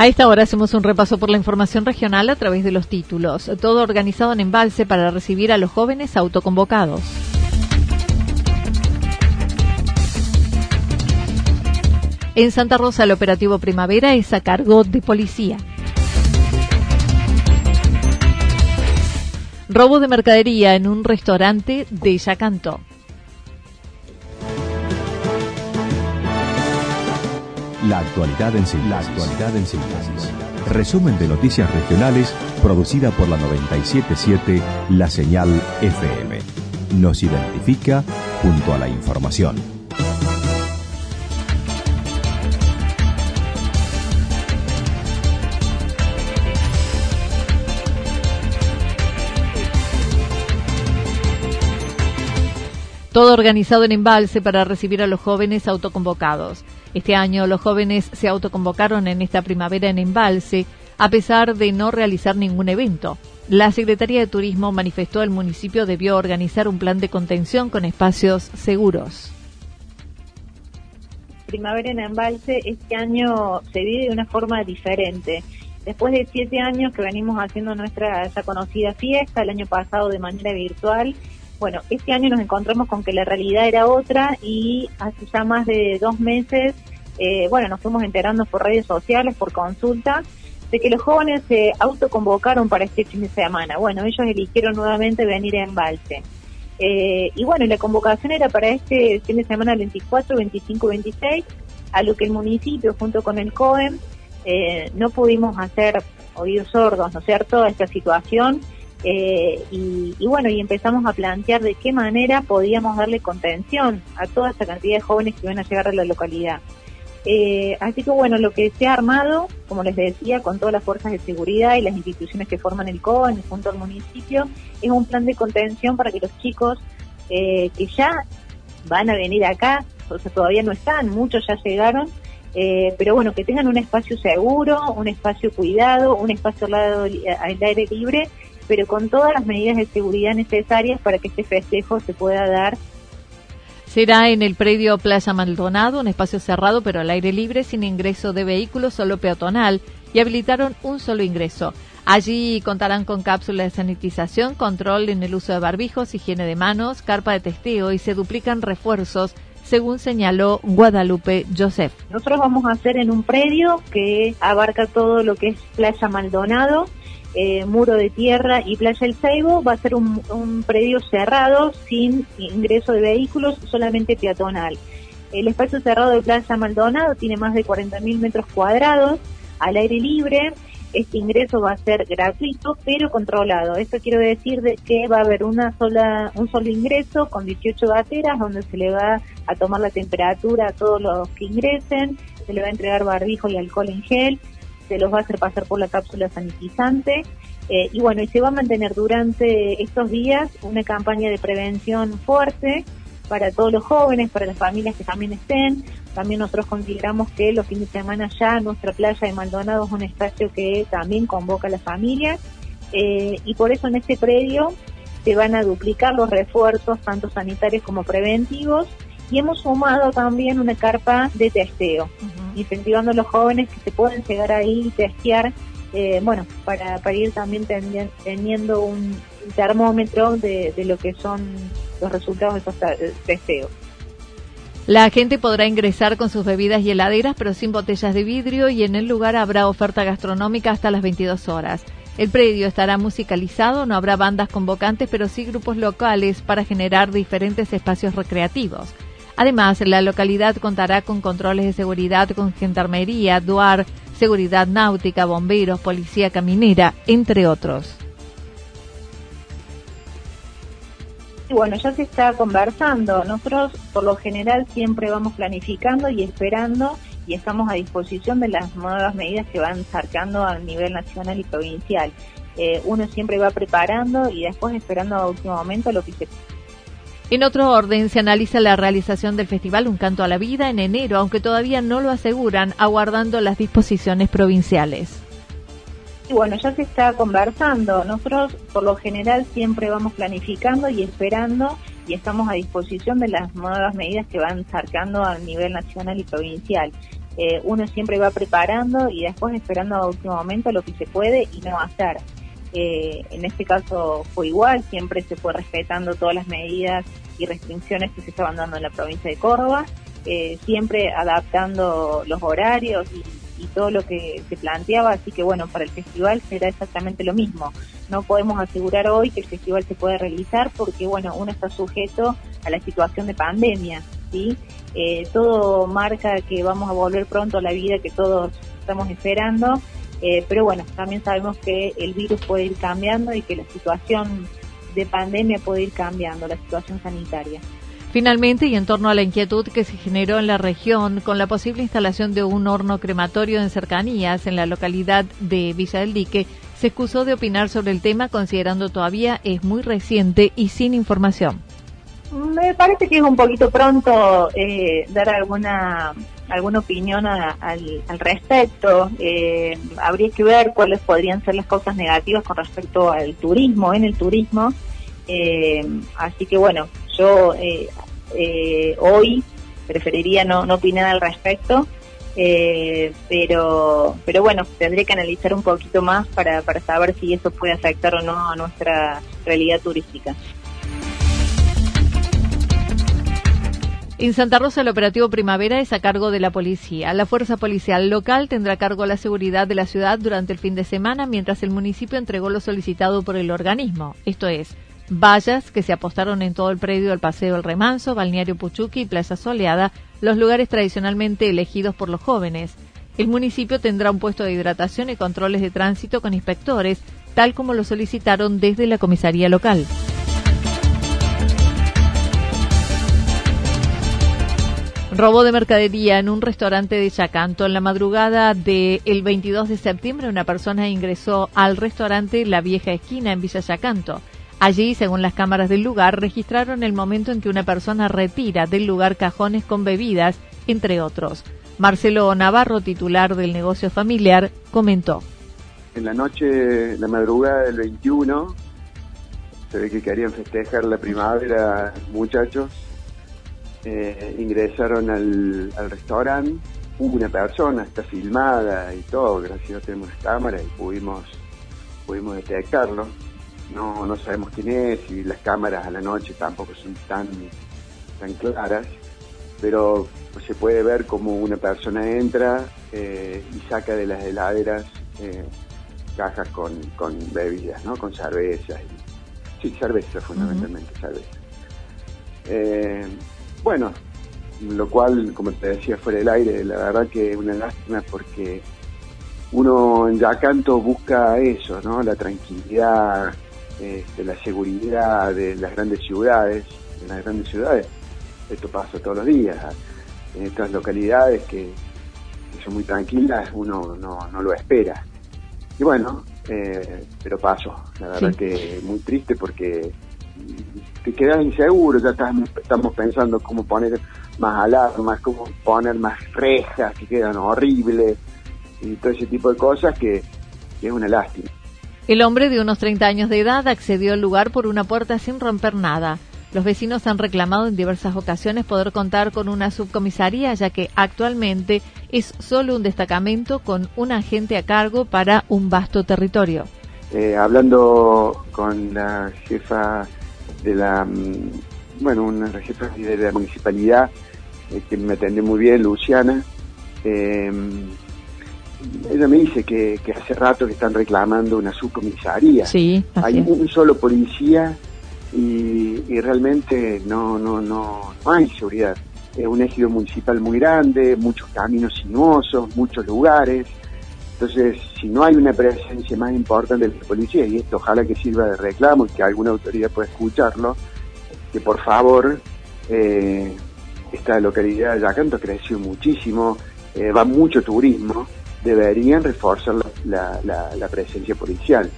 A esta hora hacemos un repaso por la información regional a través de los títulos. Todo organizado en embalse para recibir a los jóvenes autoconvocados. En Santa Rosa el operativo Primavera es a cargo de policía. Robo de mercadería en un restaurante de Yacanto. La actualidad en síntesis. Resumen de noticias regionales producida por la 977 La Señal FM. Nos identifica junto a la información. Todo organizado en embalse para recibir a los jóvenes autoconvocados. Este año los jóvenes se autoconvocaron en esta primavera en embalse, a pesar de no realizar ningún evento. La Secretaría de Turismo manifestó el municipio debió organizar un plan de contención con espacios seguros. Primavera en Embalse este año se vive de una forma diferente. Después de siete años que venimos haciendo nuestra ya conocida fiesta, el año pasado de manera virtual, bueno, este año nos encontramos con que la realidad era otra y hace ya más de dos meses, eh, bueno, nos fuimos enterando por redes sociales, por consulta, de que los jóvenes se autoconvocaron para este fin de semana. Bueno, ellos eligieron nuevamente venir a Embalse. Eh, y bueno, la convocación era para este fin de semana 24, 25, 26, a lo que el municipio junto con el COEM eh, no pudimos hacer oídos sordos, ¿no es cierto?, a esta situación eh, y, bueno, y empezamos a plantear de qué manera podíamos darle contención a toda esa cantidad de jóvenes que iban a llegar a la localidad. Eh, así que bueno, lo que se ha armado, como les decía, con todas las fuerzas de seguridad y las instituciones que forman el CON junto al municipio, es un plan de contención para que los chicos eh, que ya van a venir acá, o sea, todavía no están, muchos ya llegaron, pero bueno, que tengan un espacio seguro, un espacio cuidado, un espacio al, lado, al aire libre pero con todas las medidas de seguridad necesarias para que este festejo se pueda dar. Será en el predio Playa Maldonado, un espacio cerrado pero al aire libre, sin ingreso de vehículos, solo peatonal, y habilitaron un solo ingreso. Allí contarán con cápsulas de sanitización, control en el uso de barbijos, higiene de manos, carpa de testeo y se duplican refuerzos según señaló Guadalupe Joseph. Nosotros vamos a hacer en un predio que abarca todo lo que es Playa Maldonado, eh, muro de tierra y Playa El Ceibo va a ser un, predio cerrado sin ingreso de vehículos, solamente peatonal. El espacio cerrado de Playa Maldonado tiene más de 40.000 metros cuadrados al aire libre. Este ingreso va a ser gratuito, pero controlado. Esto quiero decir de que va a haber una sola, un solo ingreso con 18 bateras donde se le va a tomar la temperatura a todos los que ingresen, se le va a entregar barbijo y alcohol en gel se los va a hacer pasar por la cápsula sanitizante. Eh, y bueno, y se va a mantener durante estos días una campaña de prevención fuerte para todos los jóvenes, para las familias que también estén. También nosotros consideramos que los fines de semana ya nuestra playa de Maldonado es un espacio que también convoca a las familias. Eh, y por eso en este predio se van a duplicar los refuerzos, tanto sanitarios como preventivos, y hemos sumado también una carpa de testeo, incentivando a los jóvenes que se pueden llegar ahí y testear, eh, bueno, para, ir también teniendo un termómetro de, lo que son los resultados de esos testeos. La gente podrá ingresar con sus bebidas y heladeras, pero sin botellas de vidrio, y en el lugar habrá oferta gastronómica hasta las 22 horas. El predio estará musicalizado, no habrá bandas convocantes, pero sí grupos locales para generar diferentes espacios recreativos. Además, la localidad contará con controles de seguridad con gendarmería, DUAR, seguridad náutica, bomberos, policía caminera, entre otros. bueno, ya se está conversando. Nosotros, por lo general, siempre vamos planificando y esperando y estamos a disposición de las nuevas medidas que van sacando a nivel nacional y provincial. Eh, uno siempre va preparando y después esperando a último momento lo que se en otro orden, se analiza la realización del festival Un Canto a la Vida en enero, aunque todavía no lo aseguran, aguardando las disposiciones provinciales. Y bueno, ya se está conversando. Nosotros, por lo general, siempre vamos planificando y esperando y estamos a disposición de las nuevas medidas que van sacando a nivel nacional y provincial. Eh, uno siempre va preparando y después esperando a último momento lo que se puede y no hacer. Eh, en este caso fue igual, siempre se fue respetando todas las medidas y restricciones que se estaban dando en la provincia de Córdoba, eh, siempre adaptando los horarios y, todo lo que se planteaba, así que bueno, para el festival será exactamente lo mismo. No podemos asegurar hoy que el festival se puede realizar porque bueno, uno está sujeto a la situación de pandemia, ¿sí? Eh, todo marca que vamos a volver pronto a la vida que todos estamos esperando, eh, pero bueno, también sabemos que el virus puede ir cambiando y que la situación de pandemia puede ir cambiando, la situación sanitaria. Finalmente, y en torno a la inquietud que se generó en la región con la posible instalación de un horno crematorio en cercanías en la localidad de Villa del Dique, se excusó de opinar sobre el tema considerando todavía es muy reciente y sin información. Me parece que es un poquito pronto eh, dar alguna alguna opinión al, respecto. Eh, habría que ver cuáles podrían ser las cosas negativas con respecto al turismo, en el turismo. Eh, así que bueno, yo hoy preferiría no, no opinar al respecto. pero pero bueno tendré que analizar un poquito más para, para saber si eso puede afectar o no a nuestra realidad turística. En Santa Rosa el operativo Primavera es a cargo de la policía. La fuerza policial local tendrá cargo la seguridad de la ciudad durante el fin de semana, mientras el municipio entregó lo solicitado por el organismo, esto es, vallas que se apostaron en todo el predio del Paseo El Remanso, Balneario Puchuqui y Plaza Soleada, los lugares tradicionalmente elegidos por los jóvenes. El municipio tendrá un puesto de hidratación y controles de tránsito con inspectores, tal como lo solicitaron desde la comisaría local. Robo de mercadería en un restaurante de Yacanto. En la madrugada del 22 de septiembre, una persona ingresó al restaurante La Vieja Esquina en Villa Yacanto. Allí, según las cámaras del lugar, registraron el momento en que una persona retira del lugar cajones con bebidas, entre otros. Marcelo Navarro, titular del negocio familiar, comentó. En la noche, la madrugada del 21, se ve que querían festejar la primavera, muchachos, eh, ingresaron al, restaurante, hubo una persona, está filmada y todo, gracias a tenemos cámaras y pudimos, pudimos detectarlo. No, no sabemos quién es y las cámaras a la noche tampoco son tan, tan claras, pero se puede ver como una persona entra eh, y saca de las heladeras eh, cajas con, con bebidas, ¿no? Con cervezas. sí, cerveza fundamentalmente, cerveza. Bueno, lo cual, como te decía fuera del aire, la verdad que es una lástima porque uno en Yacanto busca eso, ¿no? La tranquilidad, este, la seguridad de las grandes ciudades, en las grandes ciudades. Esto pasa todos los días. En estas localidades que, son muy tranquilas, uno no, lo espera. Y bueno, eh, pero paso. La verdad que muy triste porque te quedas inseguro, ya estamos pensando cómo poner más alarmas, cómo poner más rejas que quedan horribles y todo ese tipo de cosas que, es una lástima. El hombre de unos 30 años de edad accedió al lugar por una puerta sin romper nada. Los vecinos han reclamado en diversas ocasiones poder contar con una subcomisaría, ya que actualmente es solo un destacamento con un agente a cargo para un vasto territorio. Eh, hablando con la jefa de la, mm, bueno, una jefa de la municipalidad eh, que me atendió muy bien, Luciana, eh, ella me dice que, hace rato que están reclamando una subcomisaría. Sí, Hay un solo policía y, realmente no, no, no, no hay seguridad. Es un ejido municipal muy grande, muchos caminos sinuosos, muchos lugares. Entonces, si no hay una presencia más importante de la policía, y esto ojalá que sirva de reclamo y que alguna autoridad pueda escucharlo, que por favor, eh, esta localidad de Yacanto creció muchísimo, eh, va mucho turismo, deberían reforzar la, la, presencia policial.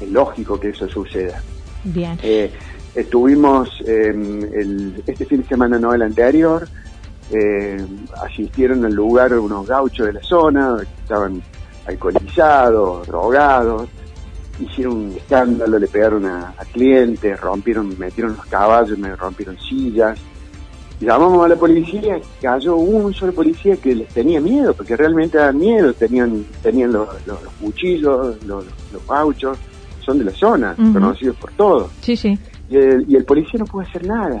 Es lógico que eso suceda. Bien. Eh, Estuvimos el, este fin de semana, no el anterior, eh, asistieron al lugar unos gauchos de la zona, estaban alcoholizados, drogados, hicieron un escándalo, le pegaron a, clientes, rompieron, metieron los caballos, me rompieron sillas. Llamamos a la policía, cayó un solo policía que les tenía miedo, porque realmente daban miedo, tenían, tenían los, cuchillos, los, gauchos, son de la zona, conocidos por todos. Sí, sí y el, policía no puede hacer nada.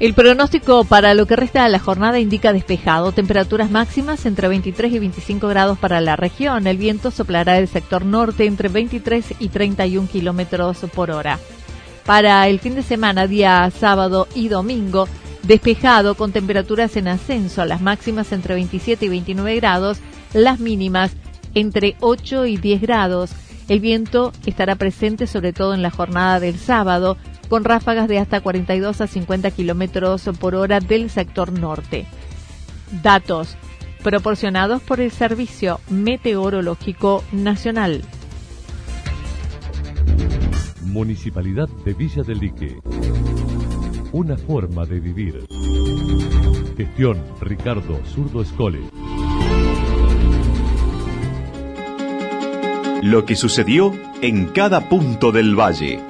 El pronóstico para lo que resta de la jornada indica despejado, temperaturas máximas entre 23 y 25 grados para la región. El viento soplará del sector norte entre 23 y 31 kilómetros por hora. Para el fin de semana, día sábado y domingo, despejado con temperaturas en ascenso, las máximas entre 27 y 29 grados, las mínimas entre 8 y 10 grados. El viento estará presente sobre todo en la jornada del sábado, con ráfagas de hasta 42 a 50 kilómetros por hora del sector norte. Datos proporcionados por el Servicio Meteorológico Nacional. Municipalidad de Villa del Lique. Una forma de vivir. Gestión Ricardo Zurdo Escole. Lo que sucedió en cada punto del valle